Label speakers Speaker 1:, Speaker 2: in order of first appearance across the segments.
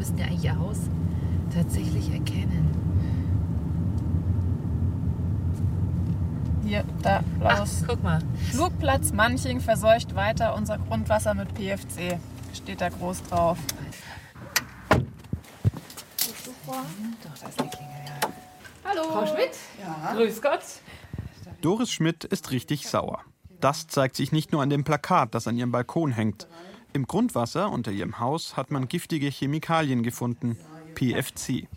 Speaker 1: müssten ja eigentlich ihr Haus tatsächlich erkennen.
Speaker 2: Hier, da,
Speaker 1: Ach,
Speaker 2: raus.
Speaker 1: guck mal.
Speaker 2: Flugplatz Manching verseucht weiter unser Grundwasser mit PFC. Steht da groß drauf.
Speaker 1: Doch, da ist eine Klingel, ja.
Speaker 2: Hallo.
Speaker 1: Frau Schmidt? Grüß Gott.
Speaker 3: Doris Schmidt ist richtig sauer. Das zeigt sich nicht nur an dem Plakat, das an ihrem Balkon hängt. Im Grundwasser unter ihrem Haus hat man giftige Chemikalien gefunden, PFC.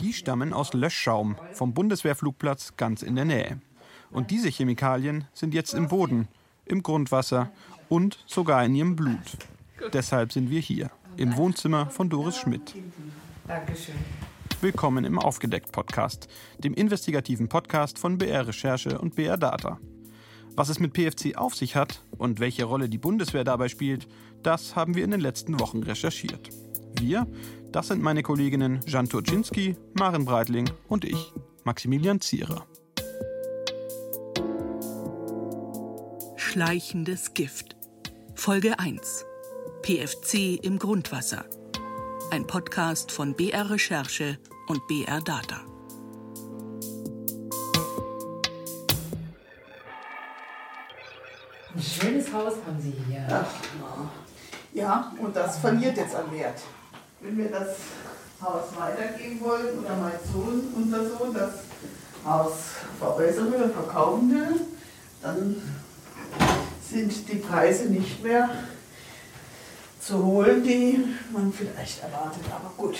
Speaker 3: Die stammen aus Löschschaum vom Bundeswehrflugplatz ganz in der Nähe. Und diese Chemikalien sind jetzt im Boden, im Grundwasser und sogar in ihrem Blut. Deshalb sind wir hier, im Wohnzimmer von Doris Schmidt.
Speaker 1: Dankeschön.
Speaker 3: Willkommen im Aufgedeckt-Podcast, dem investigativen Podcast von BR Recherche und BR Data. Was es mit PFC auf sich hat und welche Rolle die Bundeswehr dabei spielt, das haben wir in den letzten Wochen recherchiert. Wir, das sind meine Kolleginnen Jan Turczynski, Maren Breitling und ich, Maximilian Zierer.
Speaker 4: Schleichendes Gift. Folge 1. PFC im Grundwasser. Ein Podcast von BR Recherche und BR Data.
Speaker 1: Ein schönes Haus haben Sie hier.
Speaker 5: Ja, und das verliert jetzt an Wert. Wenn wir das Haus weitergeben wollen oder mein Sohn, unser Sohn, das Haus veräußern will, verkaufen will, dann sind die Preise nicht mehr zu holen, die man vielleicht erwartet. Aber gut.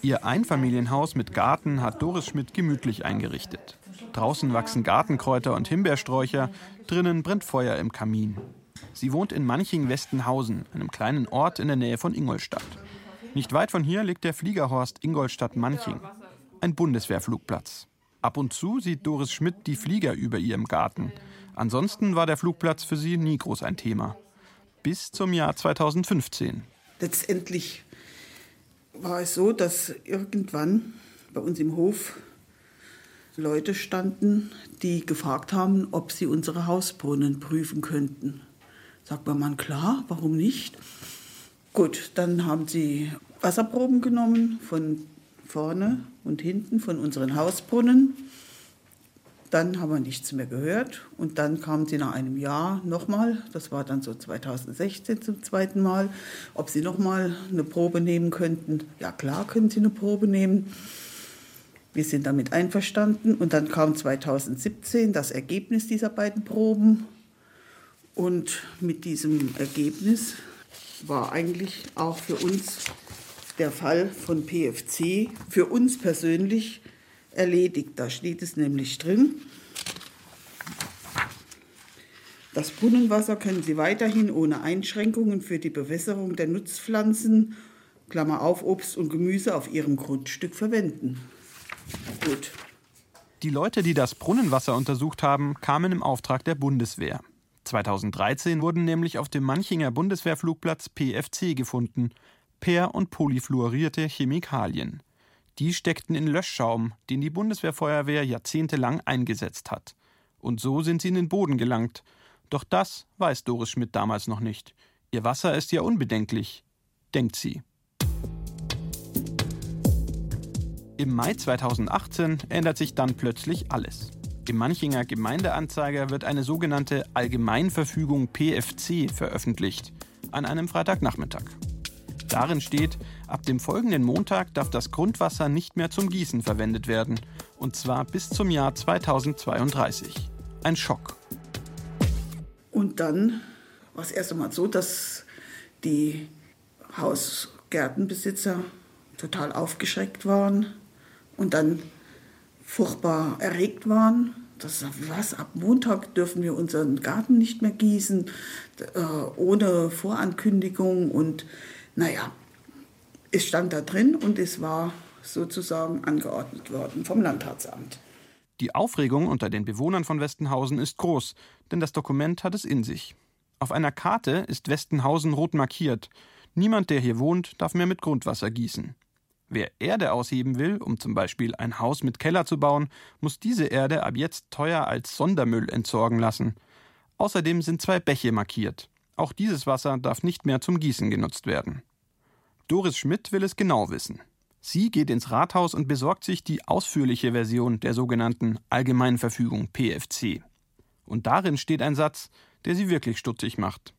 Speaker 3: Ihr Einfamilienhaus mit Garten hat Doris Schmidt gemütlich eingerichtet. Draußen wachsen Gartenkräuter und Himbeersträucher, drinnen brennt Feuer im Kamin. Sie wohnt in Manching-Westenhausen, einem kleinen Ort in der Nähe von Ingolstadt. Nicht weit von hier liegt der Fliegerhorst Ingolstadt-Manching, ein Bundeswehrflugplatz. Ab und zu sieht Doris Schmidt die Flieger über ihrem Garten. Ansonsten war der Flugplatz für sie nie groß ein Thema. Bis zum Jahr 2015.
Speaker 5: Letztendlich war es so, dass irgendwann bei uns im Hof Leute standen, die gefragt haben, ob sie unsere Hausbrunnen prüfen könnten. Sagt mein Mann, klar, warum nicht? Gut, dann haben sie Wasserproben genommen von vorne und hinten von unseren Hausbrunnen. Dann haben wir nichts mehr gehört und dann kamen sie nach einem Jahr nochmal, das war dann so 2016 zum zweiten Mal, ob sie nochmal eine Probe nehmen könnten. Ja klar können sie eine Probe nehmen. Wir sind damit einverstanden und dann kam 2017 das Ergebnis dieser beiden Proben und mit diesem Ergebnis war eigentlich auch für uns der Fall von PFC für uns persönlich erledigt. Da steht es nämlich drin. Das Brunnenwasser können Sie weiterhin ohne Einschränkungen für die Bewässerung der Nutzpflanzen, Klammer auf, Obst und Gemüse auf Ihrem Grundstück verwenden. Gut.
Speaker 3: Die Leute, die das Brunnenwasser untersucht haben, kamen im Auftrag der Bundeswehr. 2013 wurden nämlich auf dem Manchinger Bundeswehrflugplatz PFC gefunden, per- und polyfluorierte Chemikalien. Die steckten in Löschschaum, den die Bundeswehrfeuerwehr jahrzehntelang eingesetzt hat. Und so sind sie in den Boden gelangt. Doch das weiß Doris Schmidt damals noch nicht. Ihr Wasser ist ja unbedenklich, denkt sie. Im Mai 2018 ändert sich dann plötzlich alles. Im Manchinger Gemeindeanzeiger wird eine sogenannte Allgemeinverfügung PFC veröffentlicht, an einem Freitagnachmittag. Darin steht, ab dem folgenden Montag darf das Grundwasser nicht mehr zum Gießen verwendet werden, und zwar bis zum Jahr 2032. Ein Schock.
Speaker 5: Und dann war es erst einmal so, dass die Hausgärtenbesitzer total aufgeschreckt waren und dann furchtbar erregt waren. Das, was, ab Montag dürfen wir unseren Garten nicht mehr gießen, äh, ohne Vorankündigung. Und naja, es stand da drin und es war sozusagen angeordnet worden vom Landratsamt.
Speaker 3: Die Aufregung unter den Bewohnern von Westenhausen ist groß, denn das Dokument hat es in sich. Auf einer Karte ist Westenhausen rot markiert. Niemand, der hier wohnt, darf mehr mit Grundwasser gießen. Wer Erde ausheben will, um zum Beispiel ein Haus mit Keller zu bauen, muss diese Erde ab jetzt teuer als Sondermüll entsorgen lassen. Außerdem sind zwei Bäche markiert. Auch dieses Wasser darf nicht mehr zum Gießen genutzt werden. Doris Schmidt will es genau wissen. Sie geht ins Rathaus und besorgt sich die ausführliche Version der sogenannten Allgemeinverfügung PFC. Und darin steht ein Satz, der sie wirklich stutzig macht.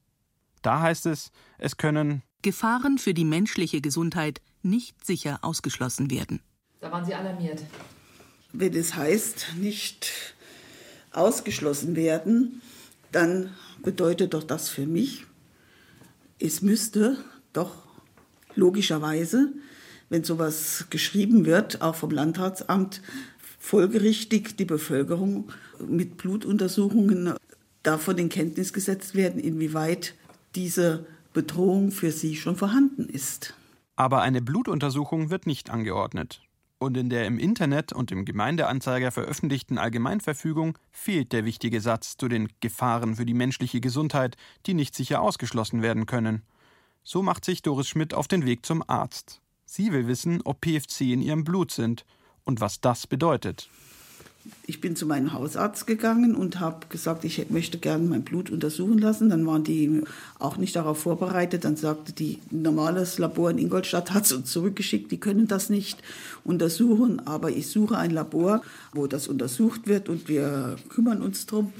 Speaker 3: Da heißt es, es können
Speaker 4: Gefahren für die menschliche Gesundheit nicht sicher ausgeschlossen werden.
Speaker 1: Da waren Sie alarmiert.
Speaker 5: Wenn es heißt, nicht ausgeschlossen werden, dann bedeutet doch das für mich, es müsste doch logischerweise, wenn sowas geschrieben wird, auch vom Landratsamt, folgerichtig die Bevölkerung mit Blutuntersuchungen davon in Kenntnis gesetzt werden, inwieweit diese Bedrohung für sie schon vorhanden ist.
Speaker 3: Aber eine Blutuntersuchung wird nicht angeordnet. Und in der im Internet und im Gemeindeanzeiger veröffentlichten Allgemeinverfügung fehlt der wichtige Satz zu den Gefahren für die menschliche Gesundheit, die nicht sicher ausgeschlossen werden können. So macht sich Doris Schmidt auf den Weg zum Arzt. Sie will wissen, ob PFC in ihrem Blut sind und was das bedeutet.
Speaker 5: Ich bin zu meinem Hausarzt gegangen und habe gesagt, ich möchte gerne mein Blut untersuchen lassen. Dann waren die auch nicht darauf vorbereitet. Dann sagte die normales Labor in Ingolstadt hat es uns zurückgeschickt, die können das nicht untersuchen, aber ich suche ein Labor, wo das untersucht wird und wir kümmern uns drum.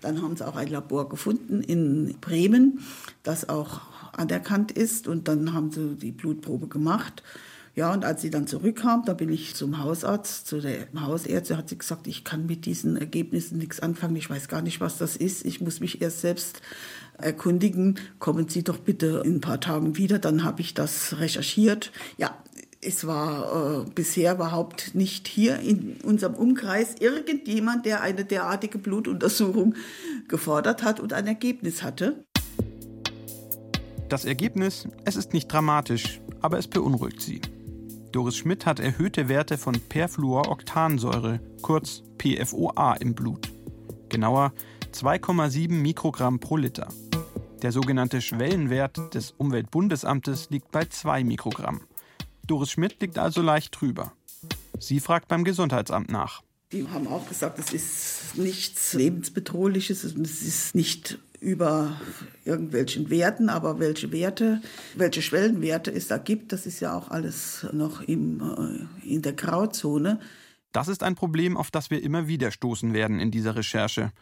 Speaker 5: Dann haben sie auch ein Labor gefunden in Bremen, das auch anerkannt ist und dann haben sie die Blutprobe gemacht. Ja, und als sie dann zurückkam, da bin ich zum Hausarzt, zu der Hausärztin, hat sie gesagt, ich kann mit diesen Ergebnissen nichts anfangen, ich weiß gar nicht, was das ist, ich muss mich erst selbst erkundigen, kommen Sie doch bitte in ein paar Tagen wieder, dann habe ich das recherchiert. Ja, es war äh, bisher überhaupt nicht hier in unserem Umkreis irgendjemand, der eine derartige Blutuntersuchung gefordert hat und ein Ergebnis hatte.
Speaker 3: Das Ergebnis, es ist nicht dramatisch, aber es beunruhigt sie. Doris Schmidt hat erhöhte Werte von Perfluoroktansäure, kurz PFOA, im Blut. Genauer 2,7 Mikrogramm pro Liter. Der sogenannte Schwellenwert des Umweltbundesamtes liegt bei 2 Mikrogramm. Doris Schmidt liegt also leicht drüber. Sie fragt beim Gesundheitsamt nach.
Speaker 5: Die haben auch gesagt, es ist nichts lebensbedrohliches, es ist nicht über irgendwelchen Werten, aber welche Werte, welche Schwellenwerte es da gibt, das ist ja auch alles noch im, äh, in der Grauzone.
Speaker 3: Das ist ein Problem, auf das wir immer wieder stoßen werden in dieser Recherche.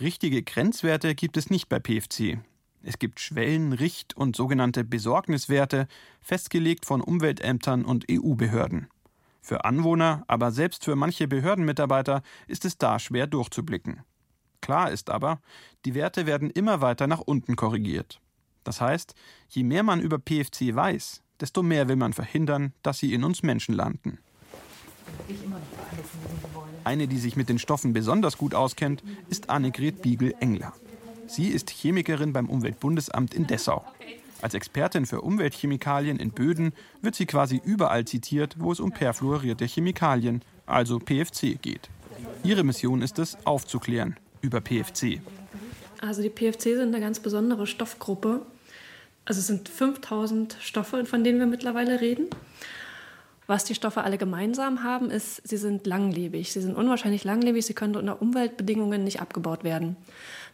Speaker 3: Richtige Grenzwerte gibt es nicht bei PFC. Es gibt Schwellen-, Richt- und sogenannte Besorgniswerte, festgelegt von Umweltämtern und EU-Behörden. Für Anwohner, aber selbst für manche Behördenmitarbeiter ist es da schwer durchzublicken. Klar ist aber, die Werte werden immer weiter nach unten korrigiert. Das heißt, je mehr man über PFC weiß, desto mehr will man verhindern, dass sie in uns Menschen landen. Eine, die sich mit den Stoffen besonders gut auskennt, ist Annegret Biegel-Engler. Sie ist Chemikerin beim Umweltbundesamt in Dessau. Als Expertin für Umweltchemikalien in Böden wird sie quasi überall zitiert, wo es um perfluorierte Chemikalien, also PFC, geht. Ihre Mission ist es, aufzuklären, über PFC.
Speaker 6: Also die PFC sind eine ganz besondere Stoffgruppe. Also es sind 5000 Stoffe, von denen wir mittlerweile reden. Was die Stoffe alle gemeinsam haben, ist, sie sind langlebig. Sie sind unwahrscheinlich langlebig, sie können unter Umweltbedingungen nicht abgebaut werden.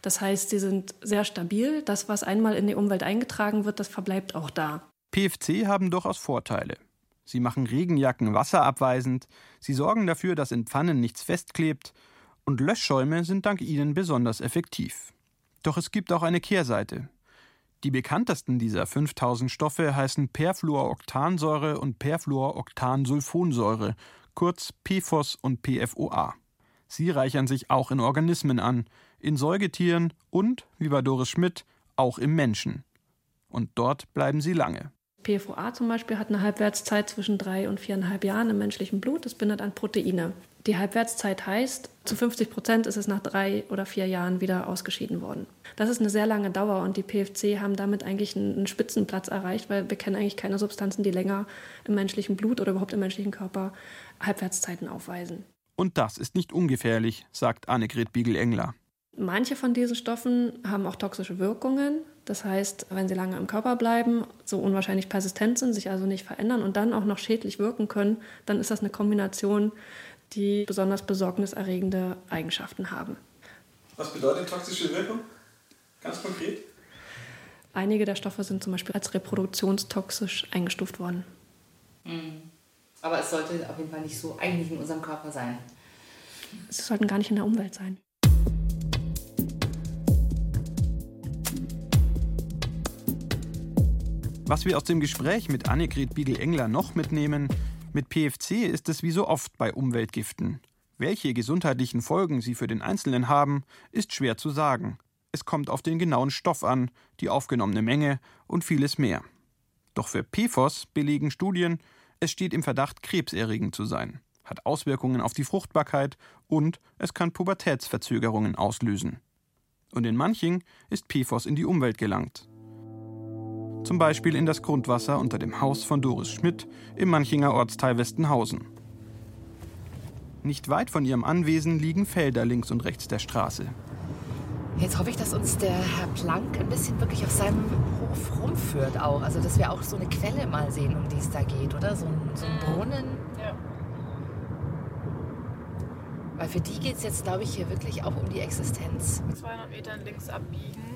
Speaker 6: Das heißt, sie sind sehr stabil. Das, was einmal in die Umwelt eingetragen wird, das verbleibt auch da.
Speaker 3: PFC haben durchaus Vorteile. Sie machen Regenjacken wasserabweisend, sie sorgen dafür, dass in Pfannen nichts festklebt und Löschschäume sind dank ihnen besonders effektiv. Doch es gibt auch eine Kehrseite. Die bekanntesten dieser 5000 Stoffe heißen Perfluoroktansäure und Perfluoroktansulfonsäure, kurz PFOS und PFOA. Sie reichern sich auch in Organismen an, in Säugetieren und, wie bei Doris Schmidt, auch im Menschen. Und dort bleiben sie lange.
Speaker 6: PFOA zum Beispiel hat eine Halbwertszeit zwischen drei und viereinhalb Jahren im menschlichen Blut. Das bindet an Proteine. Die Halbwertszeit heißt, zu 50 Prozent ist es nach drei oder vier Jahren wieder ausgeschieden worden. Das ist eine sehr lange Dauer und die PFC haben damit eigentlich einen Spitzenplatz erreicht, weil wir kennen eigentlich keine Substanzen, die länger im menschlichen Blut oder überhaupt im menschlichen Körper Halbwertszeiten aufweisen.
Speaker 3: Und das ist nicht ungefährlich, sagt Annegret Biegel-Engler.
Speaker 6: Manche von diesen Stoffen haben auch toxische Wirkungen. Das heißt, wenn sie lange im Körper bleiben, so unwahrscheinlich persistent sind, sich also nicht verändern und dann auch noch schädlich wirken können, dann ist das eine Kombination, die besonders besorgniserregende Eigenschaften haben.
Speaker 3: Was bedeutet toxische Wirkung? Ganz konkret?
Speaker 6: Einige der Stoffe sind zum Beispiel als reproduktionstoxisch eingestuft worden.
Speaker 1: Mhm. Aber es sollte auf jeden Fall nicht so eigentlich in unserem Körper sein.
Speaker 6: Sie sollten gar nicht in der Umwelt sein.
Speaker 3: Was wir aus dem Gespräch mit Annegret Biegel-Engler noch mitnehmen, mit PFC ist es wie so oft bei Umweltgiften. Welche gesundheitlichen Folgen sie für den Einzelnen haben, ist schwer zu sagen. Es kommt auf den genauen Stoff an, die aufgenommene Menge und vieles mehr. Doch für PFOS belegen Studien, es steht im Verdacht, krebserregend zu sein, hat Auswirkungen auf die Fruchtbarkeit und es kann Pubertätsverzögerungen auslösen. Und in manchen ist PFOS in die Umwelt gelangt zum Beispiel in das Grundwasser unter dem Haus von Doris Schmidt im Manchinger Ortsteil Westenhausen. Nicht weit von ihrem Anwesen liegen Felder links und rechts der Straße.
Speaker 1: Jetzt hoffe ich, dass uns der Herr Planck ein bisschen wirklich auf seinem Hof rumführt auch. Also, dass wir auch so eine Quelle mal sehen, um die es da geht, oder? So ein, so ein Brunnen. Ja. Weil für die geht es jetzt, glaube ich, hier wirklich auch um die Existenz.
Speaker 2: 200 Metern links abbiegen.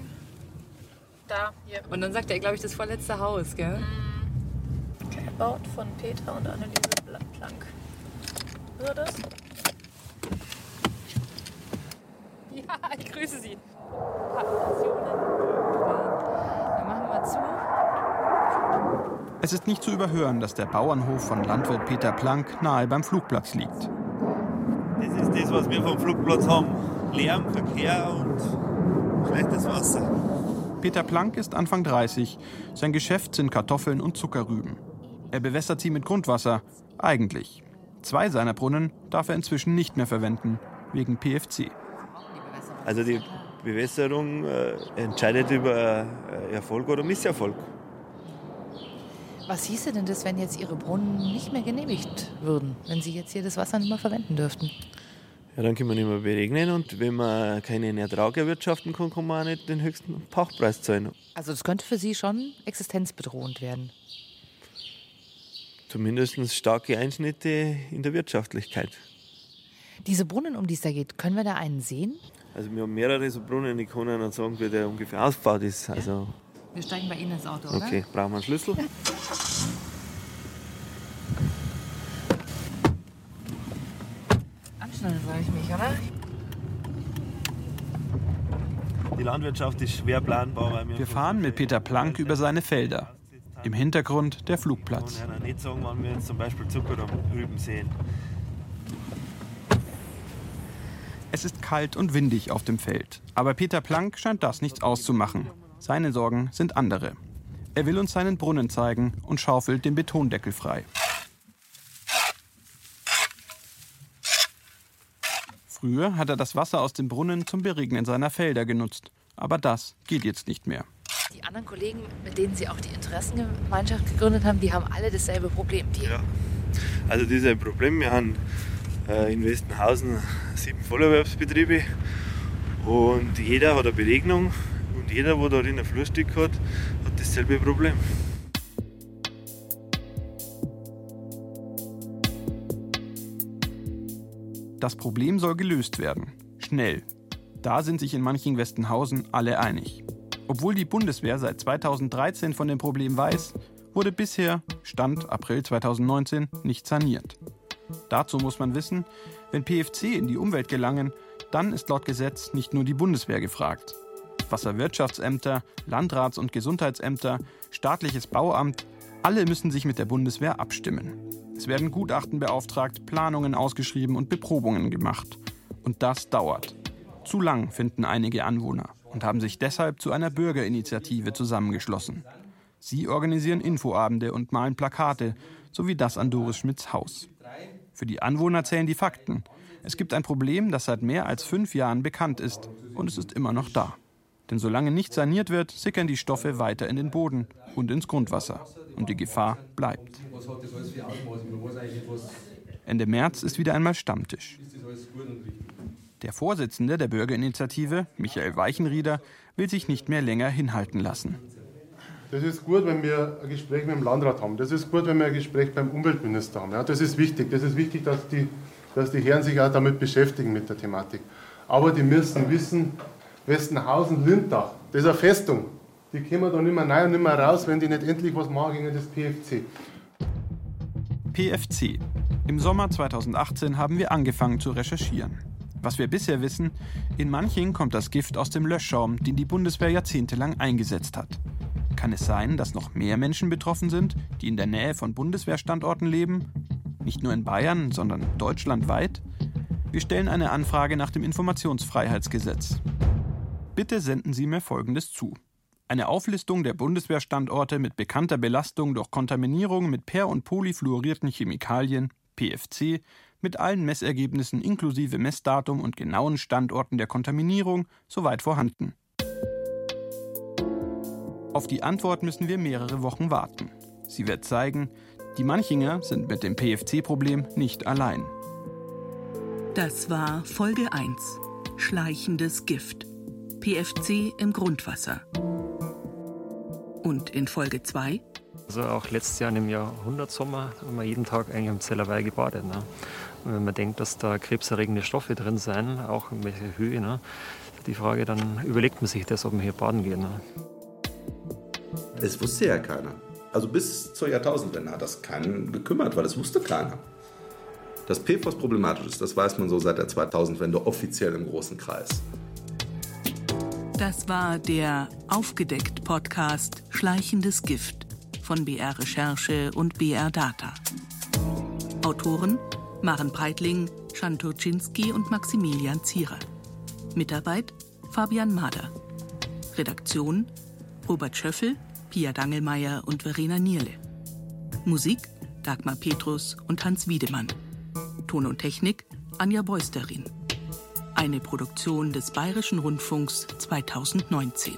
Speaker 2: Da, hier.
Speaker 1: Und dann sagt er, glaube ich, das vorletzte Haus, gell?
Speaker 2: Mhm. Gebaut von Peter und Anneliese Planck. Hör das?
Speaker 1: Ja, ich grüße Sie. Dann machen wir zu.
Speaker 3: Es ist nicht zu überhören, dass der Bauernhof von Landwirt Peter Planck nahe beim Flugplatz liegt.
Speaker 7: Das ist das, was wir vom Flugplatz haben. Lärm, Verkehr und schlechtes Wasser.
Speaker 3: Peter Planck ist Anfang 30. Sein Geschäft sind Kartoffeln und Zuckerrüben. Er bewässert sie mit Grundwasser. Eigentlich. Zwei seiner Brunnen darf er inzwischen nicht mehr verwenden, wegen PFC.
Speaker 7: Also die Bewässerung äh, entscheidet über äh, Erfolg oder Misserfolg.
Speaker 1: Was hieße denn das, wenn jetzt Ihre Brunnen nicht mehr genehmigt würden, wenn Sie jetzt hier das Wasser nicht mehr verwenden dürften?
Speaker 7: Ja, dann können wir nicht mehr beregnen und wenn man keinen Ertrag erwirtschaften kann, kann man auch nicht den höchsten Pachtpreis zahlen.
Speaker 1: Also das könnte für Sie schon existenzbedrohend werden?
Speaker 7: Zumindest starke Einschnitte in der Wirtschaftlichkeit.
Speaker 1: Diese Brunnen, um die es da geht, können wir da einen sehen?
Speaker 7: Also wir haben mehrere so Brunnen, ich kann Ihnen sagen, wie der ungefähr ausgebaut ist. Also
Speaker 1: wir steigen bei Ihnen ins Auto, oder?
Speaker 7: Okay, brauchen wir einen Schlüssel?
Speaker 1: Anschnallen soll ich mich, oder?
Speaker 7: Die Landwirtschaft ist schwer planbar.
Speaker 3: wir fahren mit Peter Planck über seine Felder. Im Hintergrund der Flugplatz.
Speaker 7: Ich kann nicht sagen, wann wir jetzt zum Beispiel Zucker drüben sehen.
Speaker 3: Es ist kalt und windig auf dem Feld. Aber Peter Planck scheint das nichts auszumachen. Seine Sorgen sind andere. Er will uns seinen Brunnen zeigen und schaufelt den Betondeckel frei. Früher hat er das Wasser aus dem Brunnen zum Beregnen seiner Felder genutzt. Aber das geht jetzt nicht mehr.
Speaker 1: Die anderen Kollegen, mit denen Sie auch die Interessengemeinschaft gegründet haben, die haben alle dasselbe Problem. Die
Speaker 7: ja, also dieses Problem. Wir haben äh, in Westenhausen sieben Vollerwerbsbetriebe und jeder hat eine Beregnung und jeder, der darin ein Flurstück hat, hat dasselbe Problem.
Speaker 3: Das Problem soll gelöst werden. Schnell. Da sind sich in manchen Westenhausen alle einig. Obwohl die Bundeswehr seit 2013 von dem Problem weiß, wurde bisher, Stand April 2019, nicht saniert. Dazu muss man wissen, wenn PFC in die Umwelt gelangen, dann ist laut Gesetz nicht nur die Bundeswehr gefragt. Wasserwirtschaftsämter, Landrats- und Gesundheitsämter, staatliches Bauamt, alle müssen sich mit der Bundeswehr abstimmen. Es werden Gutachten beauftragt, Planungen ausgeschrieben und Beprobungen gemacht. Und das dauert. Zu lang, finden einige Anwohner und haben sich deshalb zu einer Bürgerinitiative zusammengeschlossen. Sie organisieren Infoabende und malen Plakate, so wie das an Doris Schmidts Haus. Für die Anwohner zählen die Fakten. Es gibt ein Problem, das seit mehr als fünf Jahren bekannt ist und es ist immer noch da. Denn solange nicht saniert wird, sickern die Stoffe weiter in den Boden und ins Grundwasser. Und die Gefahr bleibt. Ende März ist wieder einmal Stammtisch. Der Vorsitzende der Bürgerinitiative, Michael Weichenrieder, will sich nicht mehr länger hinhalten lassen.
Speaker 8: Das ist gut, wenn wir ein Gespräch mit dem Landrat haben. Das ist gut, wenn wir ein Gespräch beim Umweltminister haben. Ja, das ist wichtig. Das ist wichtig, dass die, dass die Herren sich auch damit beschäftigen mit der Thematik. Aber die müssen wissen, Westenhausen-Lindach, das ist eine Festung. die kommen da nicht mehr rein und nicht mehr raus, wenn die nicht endlich was machen gegen das PFC.
Speaker 3: PFC. Im Sommer 2018 haben wir angefangen zu recherchieren. Was wir bisher wissen, in Manching kommt das Gift aus dem Löschschaum, den die Bundeswehr jahrzehntelang eingesetzt hat. Kann es sein, dass noch mehr Menschen betroffen sind, die in der Nähe von Bundeswehrstandorten leben? Nicht nur in Bayern, sondern deutschlandweit? Wir stellen eine Anfrage nach dem Informationsfreiheitsgesetz. Bitte senden Sie mir Folgendes zu. Eine Auflistung der Bundeswehrstandorte mit bekannter Belastung durch Kontaminierung mit per- und polyfluorierten Chemikalien, PFC, mit allen Messergebnissen inklusive Messdatum und genauen Standorten der Kontaminierung, soweit vorhanden. Auf die Antwort müssen wir mehrere Wochen warten. Sie wird zeigen, die Manchinger sind mit dem PFC-Problem nicht allein.
Speaker 4: Das war Folge 1. Schleichendes Gift. PFC im Grundwasser. Und in Folge 2?
Speaker 9: Also auch letztes Jahr im Jahrhundertsommer haben wir jeden Tag eigentlich im Zellerwei gebadet. Ne? Und wenn man denkt, dass da krebserregende Stoffe drin sind, auch in welcher Höhe, ne? die Frage, dann überlegt man sich das, ob man hier baden geht. Ne?
Speaker 10: Das wusste ja keiner. Also bis zur Jahrtausendwende hat das keinen gekümmert, weil das wusste keiner. Dass PFOS problematisch ist, das weiß man so seit der 2000-Wende offiziell im großen Kreis.
Speaker 4: Das war der Aufgedeckt-Podcast Schleichendes Gift von BR Recherche und BR Data. Autoren Maren Breitling, Schanturczynski und Maximilian Zierer. Mitarbeit Fabian Mader. Redaktion Robert Schöffel, Pia Dangelmeier und Verena Nierle. Musik Dagmar Petrus und Hans Wiedemann. Ton und Technik Anja Beusterin. Eine Produktion des Bayerischen Rundfunks 2019.